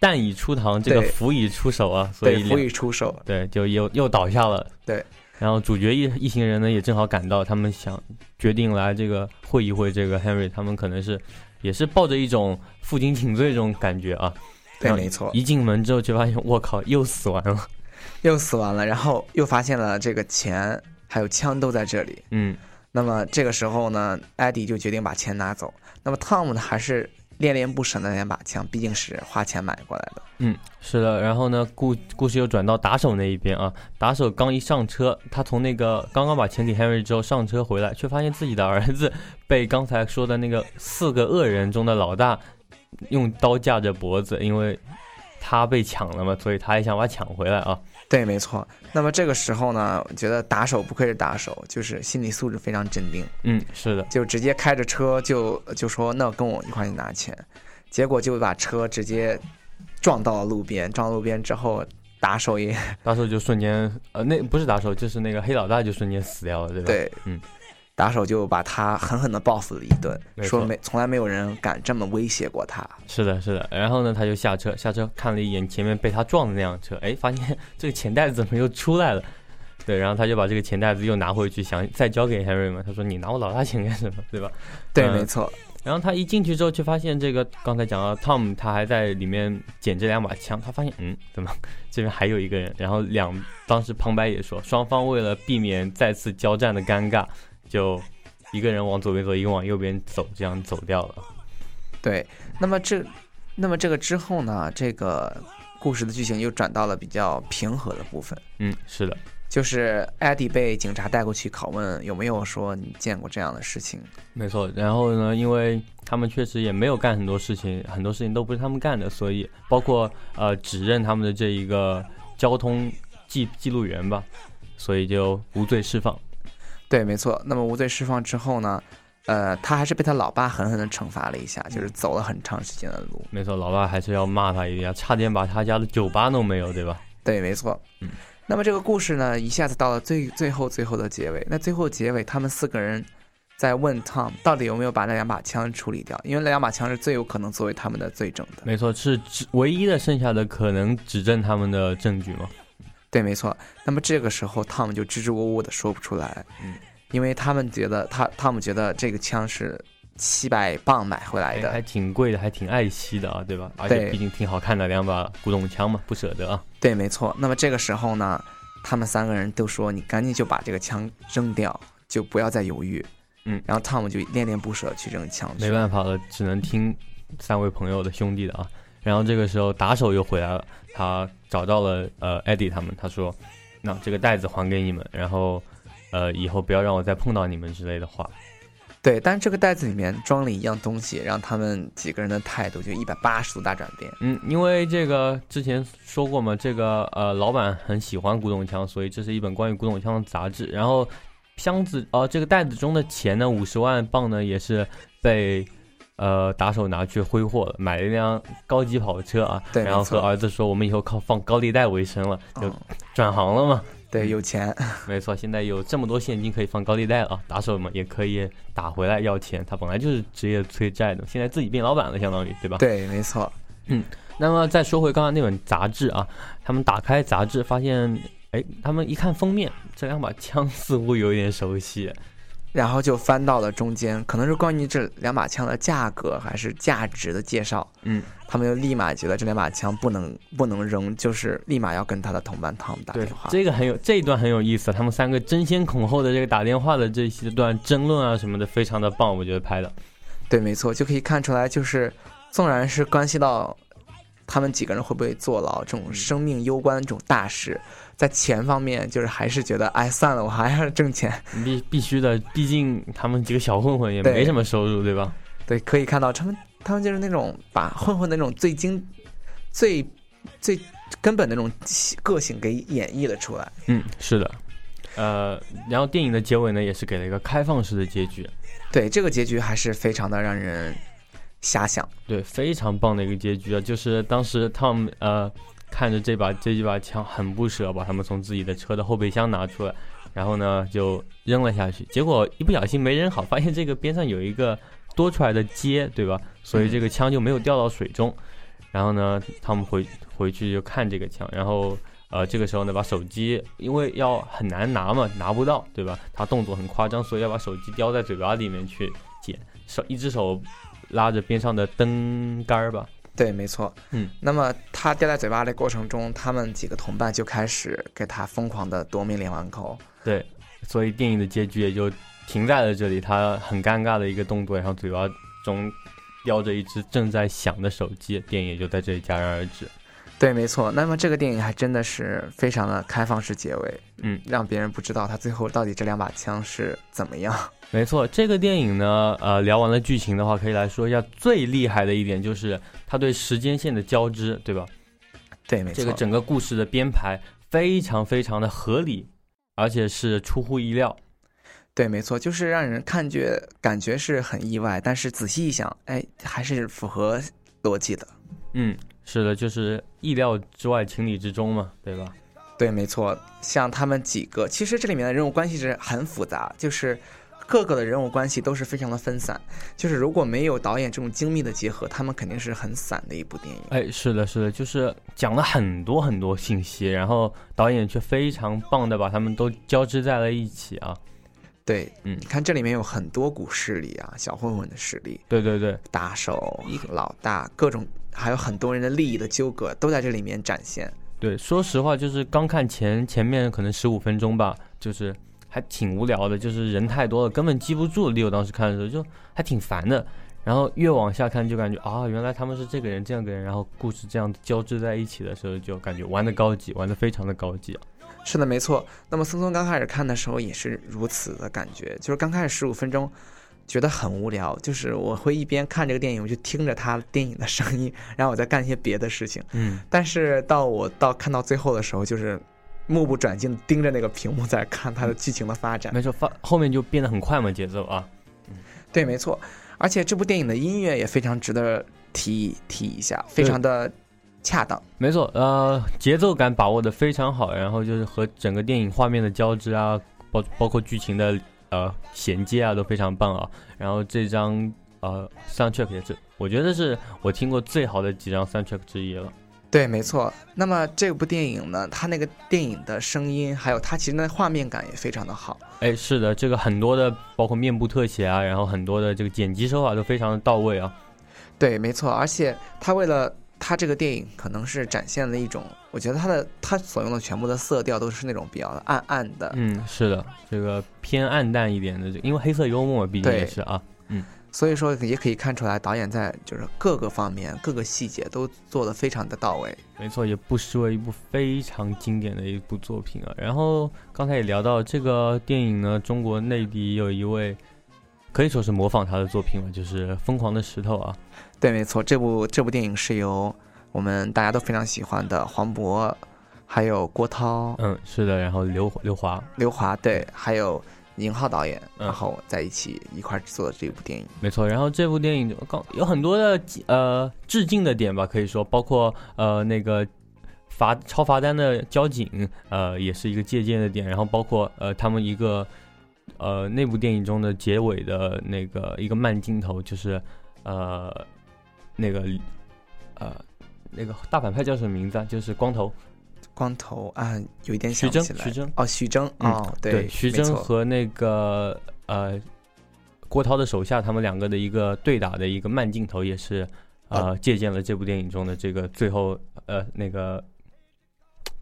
弹已出膛，这个斧已出手啊，所以斧已出手。对就又又倒下了。对，然后主角一一行人呢也正好赶到，他们想决定来这个会一会这个 Henry，他们可能是也是抱着一种负荆请罪这种感觉啊。对，没错。一进门之后就发现，我靠，又死完了。又死完了，然后又发现了这个钱还有枪都在这里。嗯，那么这个时候呢，艾迪就决定把钱拿走。那么汤姆呢，还是恋恋不舍的那把枪，毕竟是花钱买过来的。嗯，是的，然后呢，故故事又转到打手那一边啊。打手刚一上车，他从那个刚刚把钱给 Henry 之后上车回来，却发现自己的儿子被刚才说的那个四个恶人中的老大用刀架着脖子，因为他被抢了嘛，所以他也想把他抢回来啊。对，没错。那么这个时候呢，我觉得打手不愧是打手，就是心理素质非常镇定，嗯，是的，就直接开着车就就说那跟我一块去拿钱，结果就把车直接撞到了路边，撞到路边之后，打手也打手就瞬间呃，那不是打手，就是那个黑老大就瞬间死掉了，对吧？，对，嗯，打手就把他狠狠地报复了一顿，没说没从来没有人敢这么威胁过他。是的，是的。然后呢，他就下车，下车看了一眼前面被他撞的那辆车，哎，发现 这个钱袋子怎么又出来了？对，然后他就把这个钱袋子又拿回去，想再交给 Henry 嘛。他说：“你拿我老大钱干什么？对吧？”对，嗯没错，然后他一进去之后，却发现这个刚才讲到 Tom，他还在里面捡这两把枪。他发现，嗯，怎么这边还有一个人？然后两当时旁白也说，双方为了避免再次交战的尴尬，就一个人往左边走，一个往右边走，这样走掉了。对。那么这，那么这个之后呢，这个故事的剧情又转到了比较平和的部分。嗯，是的，就是艾迪被警察带过去拷问，有没有说你见过这样的事情？没错。然后呢，因为他们确实也没有干很多事情，很多事情都不是他们干的，所以包括呃指认他们的这一个交通记记录员吧，所以就无罪释放。对，没错。那么无罪释放之后呢，呃，他还是被他老爸狠狠的惩罚了一下，就是走了很长时间的路。没错，老爸还是要骂他一下，差点把他家的酒吧弄没有，对吧？对，没错。嗯。那么这个故事呢，一下子到了最最后最后的结尾。那最后结尾，他们四个人在问 Tom 到底有没有把那两把枪处理掉，因为那两把枪是最有可能作为他们的罪证的。没错，是指唯一的剩下的可能指证他们的证据吗？对，没错。那么这个时候，Tom 就支支吾吾的说不出来，嗯，因为他们觉得他汤姆觉得这个枪是七百磅买回来的，还挺贵的，还挺爱惜的啊，对吧？而且毕竟挺好看的两把古董枪嘛，不舍得啊。对，没错。那么这个时候呢，他们三个人都说：“你赶紧就把这个枪扔掉，就不要再犹豫。”嗯，然后汤姆就恋恋不舍去扔枪。没办法了，只能听三位朋友的兄弟的啊。然后这个时候打手又回来了，他找到了呃 Eddie 他们，他说：“那这个袋子还给你们，然后呃以后不要让我再碰到你们之类的话。”对，但是这个袋子里面装了一样东西，让他们几个人的态度就一百八十度大转变。嗯，因为这个之前说过嘛，这个呃老板很喜欢古董枪，所以这是一本关于古董枪的杂志。然后箱子哦，这个袋子中的钱呢，五十万镑呢，也是被呃打手拿去挥霍了，买了一辆高级跑车啊。对，然后和儿子说，我们以后靠放高利贷为生了，就转行了嘛。对，有钱，没错，现在有这么多现金可以放高利贷了，打手们也可以打回来要钱。他本来就是职业催债的，现在自己变老板了，相当于，对吧？对，没错。嗯，那么再说回刚刚那本杂志啊，他们打开杂志发现，哎，他们一看封面，这两把枪似乎有点熟悉。然后就翻到了中间，可能是关于这两把枪的价格还是价值的介绍。嗯，他们就立马觉得这两把枪不能不能扔，就是立马要跟他的同伴汤姆打电话。这个很有这一段很有意思，他们三个争先恐后的这个打电话的这些段争论啊什么的，非常的棒，我觉得拍的。对，没错，就可以看出来，就是纵然是关系到他们几个人会不会坐牢这种生命攸关这种大事，在钱方面就是还是觉得，哎，算了，我还是挣钱，必必须的，毕竟他们几个小混混也没什么收入，对吧？对，可以看到他们，他们就是那种把混混那种最精、最最根本的那种个性给演绎了出来。嗯，是的，呃，然后电影的结尾呢，也是给了一个开放式的结局。对，这个结局还是非常的让人遐想。对，非常棒的一个结局啊！就是当时 Tom 呃看着这把这几把枪，很不舍，把他们从自己的车的后备箱拿出来，然后呢就扔了下去。结果一不小心没扔好，发现这个边上有一个多出来的接，对吧？所以这个枪就没有掉到水中。然后呢，他们回回去就看这个枪，然后呃这个时候呢把手机，因为要很难拿嘛，拿不到，对吧？他动作很夸张，所以要把手机叼在嘴巴里面去捡，手一只手拉着边上的灯杆儿吧。对，没错。嗯，那么他叼在嘴巴的过程中，他们几个同伴就开始给他疯狂的夺命连环扣。对，所以电影的结局也就停在了这里。他很尴尬的一个动作，然后嘴巴中叼着一只正在响的手机，电影也就在这里戛然而止。对，没错。那么这个电影还真的是非常的开放式结尾，嗯，让别人不知道他最后到底这两把枪是怎么样。没错，这个电影呢，呃，聊完了剧情的话，可以来说一下最厉害的一点就是它对时间线的交织，对吧？对，没错。这个整个故事的编排非常非常的合理，而且是出乎意料。对，没错，就是让人看觉感觉是很意外，但是仔细一想，哎，还是符合逻辑的。嗯，是的，就是意料之外，情理之中嘛，对吧？对，没错。像他们几个，其实这里面的人物关系是很复杂，就是各个的人物关系都是非常的分散。就是如果没有导演这种精密的结合，他们肯定是很散的一部电影。哎，是的，是的，就是讲了很多很多信息，然后导演却非常棒的把他们都交织在了一起啊。对，嗯你看这里面有很多股势力啊，小混混的势力，对对对，打手、老大，各种还有很多人的利益的纠葛都在这里面展现。对，说实话，就是刚看前前面可能十五分钟吧，就是还挺无聊的，就是人太多了，根本记不住。李友当时看的时候就还挺烦的。然后越往下看就感觉啊，原来他们是这个人这样个人，然后故事这样交织在一起的时候，就感觉玩的高级，玩的非常的高级啊。是的，没错。那么松松刚开始看的时候也是如此的感觉，就是刚开始十五分钟觉得很无聊，就是我会一边看这个电影，我就听着他电影的声音，然后我再干一些别的事情。嗯，但是到我到看到最后的时候，就是目不转睛盯着那个屏幕在看它的剧情的发展。没错，发后面就变得很快嘛，节奏啊。嗯对，没错。而且这部电影的音乐也非常值得提提一下，非常的恰当。没错，呃，节奏感把握的非常好，然后就是和整个电影画面的交织啊，包包括剧情的呃衔接啊，都非常棒啊。然后这张呃 soundtrack 也是，我觉得是我听过最好的几张 soundtrack 之一了。对，没错。那么这部电影呢，它那个电影的声音，还有它其实那画面感也非常的好。哎，是的，这个很多的包括面部特写啊，然后很多的这个剪辑手法都非常的到位啊。对，没错。而且它为了它这个电影，可能是展现了一种，我觉得他的他所用的全部的色调都是那种比较暗暗的。嗯，是的，这个偏暗淡一点的，因为黑色幽默毕竟也是啊。嗯。所以说也可以看出来，导演在就是各个方面、各个细节都做得非常的到位。没错，也不失为一部非常经典的一部作品啊。然后刚才也聊到这个电影呢，中国内地有一位可以说是模仿他的作品了，就是《疯狂的石头》啊。对，没错，这部这部电影是由我们大家都非常喜欢的黄渤，还有郭涛，嗯，是的，然后刘刘华，刘华对，还有。宁浩导演，然后在一起一块制作的这部电影，没错。然后这部电影刚有很多的呃致敬的点吧，可以说包括呃那个罚超罚单的交警，呃也是一个借鉴的点。然后包括呃他们一个呃那部电影中的结尾的那个一个慢镜头，就是呃那个呃那个大反派叫什么名字啊？就是光头。光头啊，有一点想起来。徐峥，哦，徐峥，哦，对，徐峥和那个呃郭涛的手下，他们两个的一个对打的一个慢镜头，也是呃借鉴了这部电影中的这个最后呃那个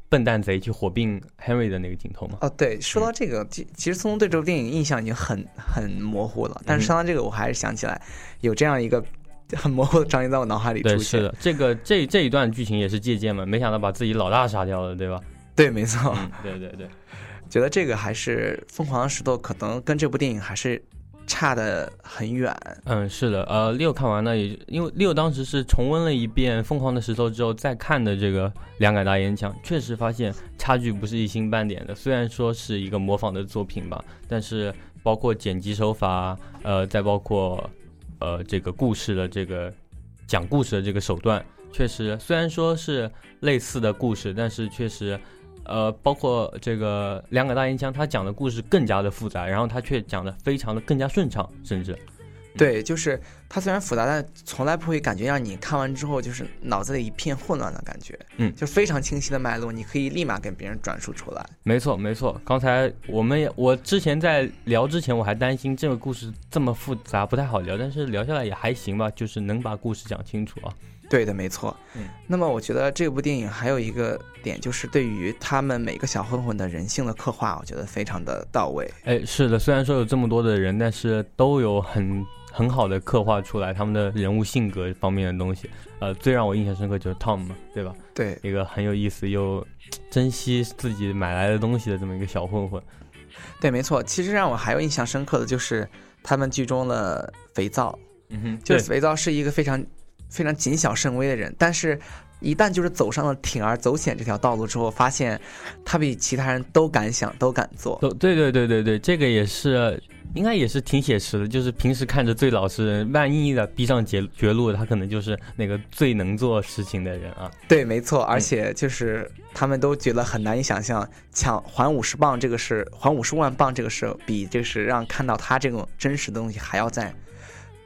笨蛋贼去火并 Henry 的那个镜头嘛。哦，对，说到这个，其其实聪聪对这部电影印象已经很很模糊了，但是说到这个，我还是想起来有这样一个。很模糊的场景在我脑海里出现。是的，这个这这一段剧情也是借鉴嘛，没想到把自己老大杀掉了，对吧？对，没错。对对对，觉得这个还是《疯狂的石头》可能跟这部电影还是差的很远。嗯，是的。呃，六看完了，也因为六当时是重温了一遍《疯狂的石头》之后再看的这个《两杆大烟枪》，确实发现差距不是一星半点的。虽然说是一个模仿的作品吧，但是包括剪辑手法，呃，再包括。呃，这个故事的这个讲故事的这个手段，确实虽然说是类似的故事，但是确实，呃，包括这个两杆大烟枪，他讲的故事更加的复杂，然后他却讲的非常的更加顺畅，甚至。对，就是它虽然复杂，但从来不会感觉让你看完之后就是脑子里一片混乱的感觉。嗯，就非常清晰的脉络，你可以立马给别人转述出来。没错，没错。刚才我们也，我之前在聊之前，我还担心这个故事这么复杂不太好聊，但是聊下来也还行吧，就是能把故事讲清楚啊。对的，没错。嗯，那么我觉得这部电影还有一个点，就是对于他们每个小混混的人性的刻画，我觉得非常的到位。哎，是的，虽然说有这么多的人，但是都有很。很好的刻画出来他们的人物性格方面的东西，呃，最让我印象深刻就是 Tom 嘛，对吧？对，一个很有意思又珍惜自己买来的东西的这么一个小混混。对，没错。其实让我还有印象深刻的就是他们剧中的肥皂，嗯哼，就是肥皂是一个非常非常谨小慎微的人，但是一旦就是走上了铤而走险这条道路之后，发现他比其他人都敢想，都敢做。都对对对对对，这个也是。应该也是挺写实的，就是平时看着最老实人，万一的逼上绝绝路，他可能就是那个最能做事情的人啊。对，没错，而且就是他们都觉得很难以想象，抢还五十磅这个是还五十万磅这个事，比就是让看到他这种真实的东西还要再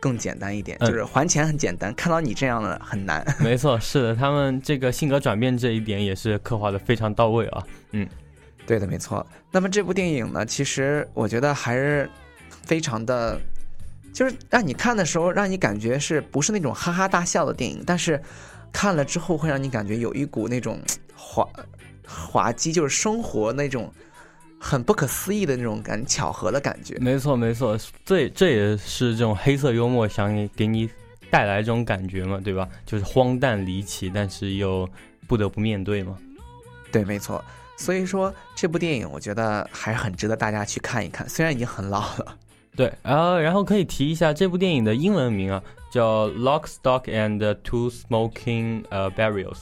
更简单一点。就是还钱很简单，看到你这样的很难。没错，是的，他们这个性格转变这一点也是刻画的非常到位啊。嗯，对的，没错。那么这部电影呢，其实我觉得还是。非常的，就是让你看的时候，让你感觉是不是那种哈哈大笑的电影？但是看了之后，会让你感觉有一股那种滑滑稽，就是生活那种很不可思议的那种感巧合的感觉。没错，没错，这这也是这种黑色幽默想给给你带来这种感觉嘛，对吧？就是荒诞离奇，但是又不得不面对嘛。对，没错。所以说这部电影，我觉得还是很值得大家去看一看，虽然已经很老了。对，然后然后可以提一下这部电影的英文名啊，叫《Lock, Stock and Two Smoking 呃 Barrels》。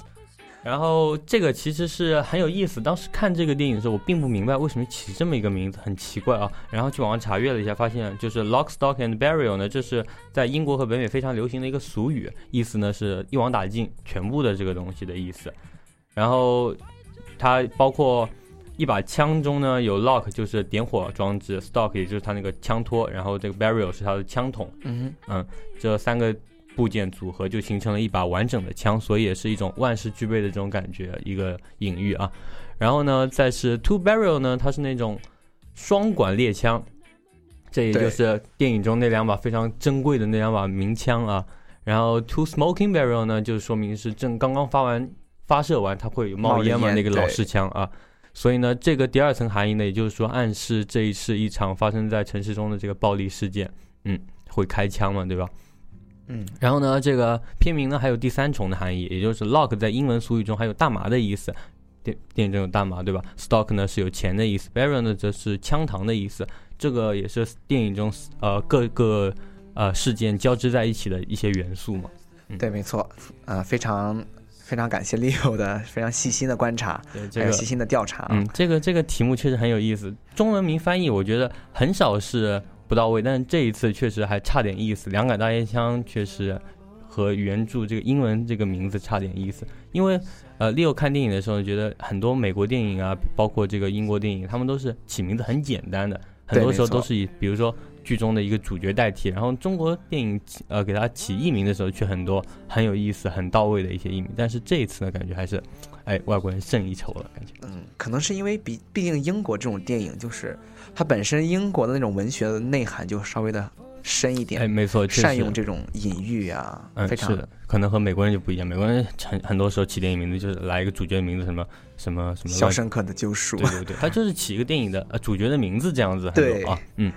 然后这个其实是很有意思。当时看这个电影的时候，我并不明白为什么起这么一个名字，很奇怪啊。然后去网上查阅了一下，发现就是 Lock, Stock and Barrel 呢，这是在英国和北美非常流行的一个俗语，意思呢是一网打尽全部的这个东西的意思。然后它包括一把枪中呢有 lock 就是点火装置，stock 也就是它那个枪托，然后这个 barrel 是它的枪筒。嗯嗯，这三个部件组合就形成了一把完整的枪，所以也是一种万事俱备的这种感觉，一个隐喻啊。然后呢，再是 two barrel 呢，它是那种双管猎枪，这也就是电影中那两把非常珍贵的那两把名枪啊。然后 two smoking barrel 呢，就说明是正刚刚发完发射完，它会有冒烟嘛，那个老式枪啊。所以呢，这个第二层含义呢，也就是说暗示这一是一场发生在城市中的这个暴力事件，嗯，会开枪嘛，对吧？嗯，然后呢，这个片名呢还有第三重的含义，也就是 lock 在英文俗语中还有大麻的意思，电电影中有大麻，对吧？stock 呢是有钱的意思，barrel 呢则是枪膛的意思，这个也是电影中呃各个呃事件交织在一起的一些元素嘛。对，没错，呃，非常非常感谢 Leo 的非常细心的观察，对这个还有细心的调查啊。嗯，这个这个题目确实很有意思。中文名翻译我觉得很少是不到位，但是这一次确实还差点意思。两杆大烟枪确实和原著这个英文这个名字差点意思。因为呃，Leo 看电影的时候觉得很多美国电影啊，包括这个英国电影，他们都是起名字很简单的，很多时候都是以比如说剧中的一个主角代替。然后中国电影起呃给他起艺名的时候，却很多很有意思、很到位的一些艺名。但是这一次呢，感觉还是哎外国人胜一筹了，感觉。嗯，可能是因为毕毕竟英国这种电影，就是它本身英国的那种文学的内涵就稍微的深一点，哎，没错，善用这种隐喻啊，嗯，非常是的，可能和美国人就不一样。美国人很很多时候起电影名字就是来一个主角的名字，什么什么什么。肖申克的救赎。对对对，他就是起一个电影的呃主角的名字这样子，很多对啊，嗯，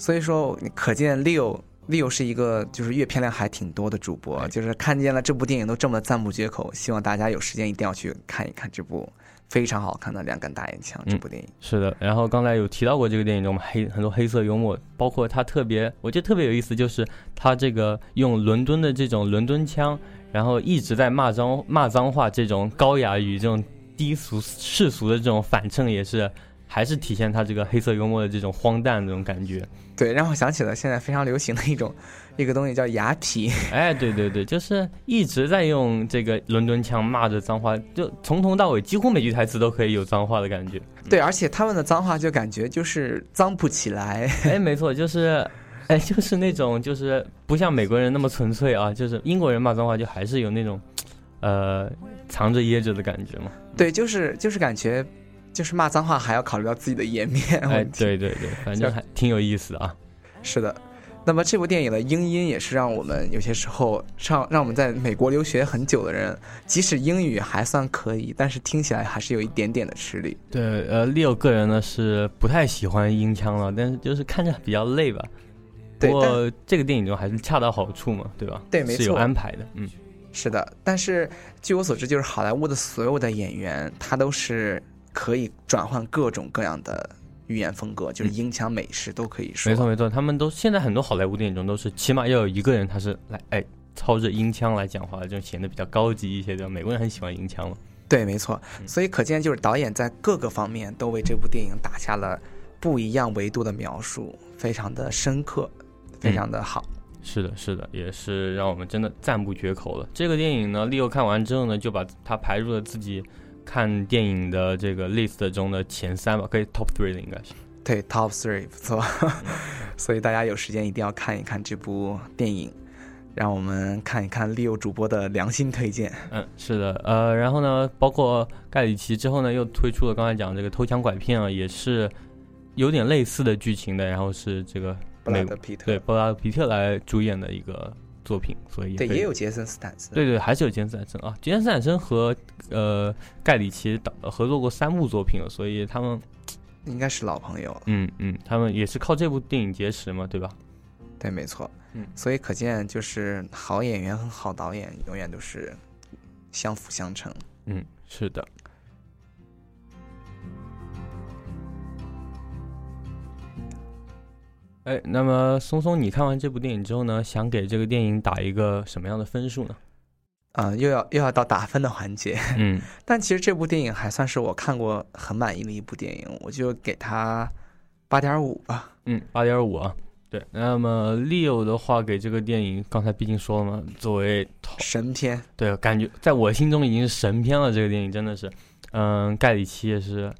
所以说，你可见 Leo Leo 是一个就是阅片量还挺多的主播，就是看见了这部电影都这么赞不绝口，希望大家有时间一定要去看一看这部非常好看的《两杆大烟枪》这部电影。是的。然后刚才有提到过这个电影中黑很多黑色幽默，包括他特别，我觉得特别有意思，就是他这个用伦敦的这种伦敦腔，然后一直在骂脏骂脏话，这种高雅与这种低俗世俗的这种反衬，也是还是体现他这个黑色幽默的这种荒诞的这种感觉。对，让我想起了现在非常流行的一种 一个东西叫雅痞。哎，对对对，就是一直在用这个伦敦腔骂着脏话，就从头到尾几乎每句台词都可以有脏话的感觉。对，而且他们的脏话就感觉就是脏不起来。哎，没错，就是，哎，就是那种就是不像美国人那么纯粹啊，就是英国人骂脏话就还是有那种，呃，藏着掖着的感觉嘛。对，就是就是感觉，就是骂脏话还要考虑到自己的颜面哎。对对对，反正还挺有意思的啊。是的。那么这部电影的英音也是让我们有些时候让让我们在美国留学很久的人，即使英语还算可以，但是听起来还是有一点点的吃力。对，呃，Leo 个人呢是不太喜欢英腔了，但是就是看着比较累吧。不过这个电影中还是恰到好处嘛，对吧？对没是有错安排的，嗯。是的，但是据我所知，就是好莱坞的所有的演员，他都是可以转换各种各样的语言风格，就是英腔美式都可以说。嗯没错没错，他们都现在很多好莱坞电影中都是起码要有一个人他是来哎操着音腔来讲话，就显得比较高级一些，对吧？美国人很喜欢音腔嘛。对，没错。嗯所以可见，就是导演在各个方面都为这部电影打下了不一样维度的描述，非常的深刻，非常的好。是的，是的，也是让我们真的赞不绝口了。这个电影呢，Leo 看完之后呢，就把它排入了自己看电影的这个 list 中的前三吧，可以 top three 的应该是。对，Top Three 不错。所以大家有时间一定要看一看这部电影，让我们看一看 Leo 主播的良心推荐。嗯，是的，呃，然后呢，包括盖里奇之后呢，又推出了刚才讲这个偷抢拐骗啊，也是有点类似的剧情的，然后是这个美布拉德皮特，对布拉德皮特来主演的一个作品，所以对，也有杰森斯坦森。对对，还是有杰森斯坦森啊。杰森斯坦森和呃盖里奇导合作过三部作品了，所以他们 应该是老朋友了。嗯嗯，他们也是靠这部电影结识嘛，对吧？对，没错。嗯所以可见，就是好演员和好导演永远都是相辅相成。嗯，是的。哎，那么松松，你看完这部电影之后呢，想给这个电影打一个什么样的分数呢？啊、又要又要到打分的环节。嗯但其实这部电影还算是我看过很满意的一部电影，我就给它八点五吧。嗯，八点五啊。对，那么 Leo 的话给这个电影，刚才毕竟说了嘛，作为神片，对，感觉在我心中已经是神片了。这个电影真的是，嗯，盖里奇也是，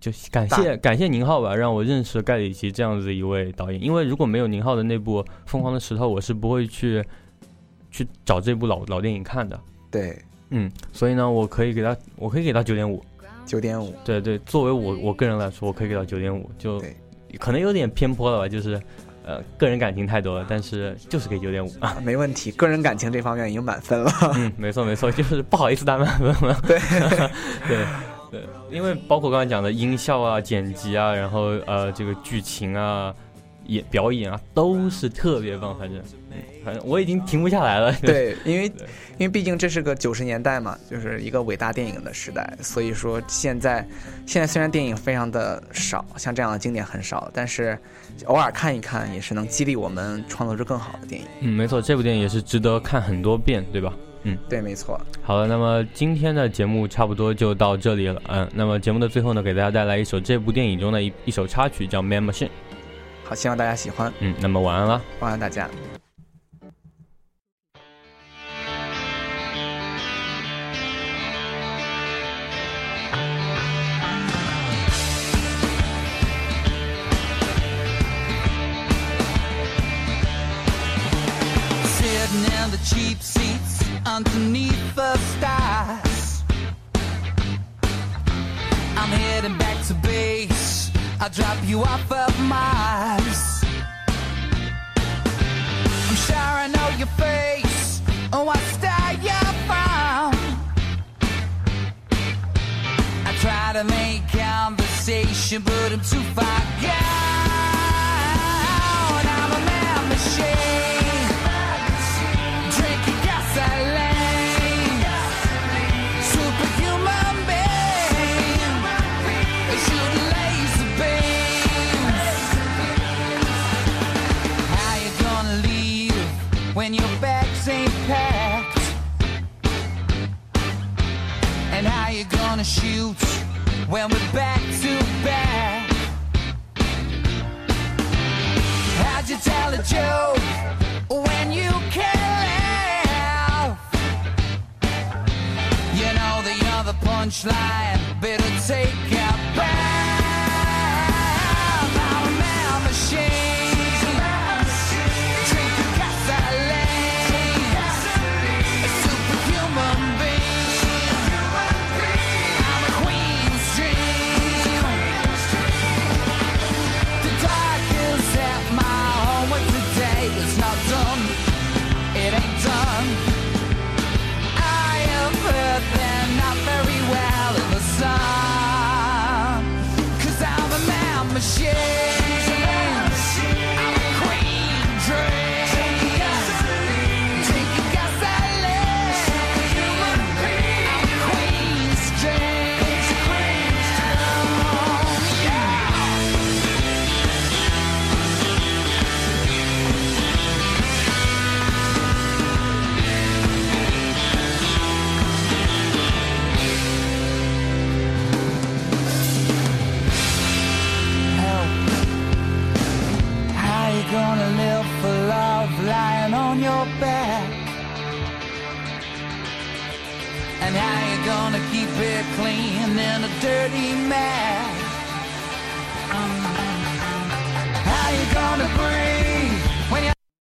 就感谢感谢宁浩吧，让我认识盖里奇这样子一位导演。因为如果没有宁浩的那部《疯狂的石头》，我是不会去去找这部老老电影看的。对，嗯，所以呢，我可以给他，我可以给他九点五。九点五。对对，作为我我个人来说，我可以给到九点五，就可能有点偏颇了吧，就是呃个人感情太多了，但是就是给九点五啊。没问题，个人感情这方面已经满分了。嗯，没错没错，就是不好意思打满分了。对 对对，因为包括刚才讲的音效啊、剪辑啊，然后呃这个剧情啊、演表演啊，都是特别棒。反正，嗯，反正我已经停不下来了。对，因为因为毕竟这是个九十年代嘛，就是一个伟大电影的时代，所以说现在现在虽然电影非常的少，像这样的经典很少，但是偶尔看一看也是能激励我们创作出更好的电影。嗯，没错，这部电影也是值得看很多遍，对吧？对，没错。好了，那么今天的节目差不多就到这里了。嗯，那么节目的最后呢，给大家带来一首这部电影中的一一首插曲，叫《Man Machine》。好，希望大家喜欢，嗯，那么晚安啦。晚安大家。Cheap seats underneath the stars. I'm heading back to base. I'll drop you off of Mars. I'm sure I know your face. Oh, what star you're from. I try to make conversation, but I'm too far gone. I'm a man machine.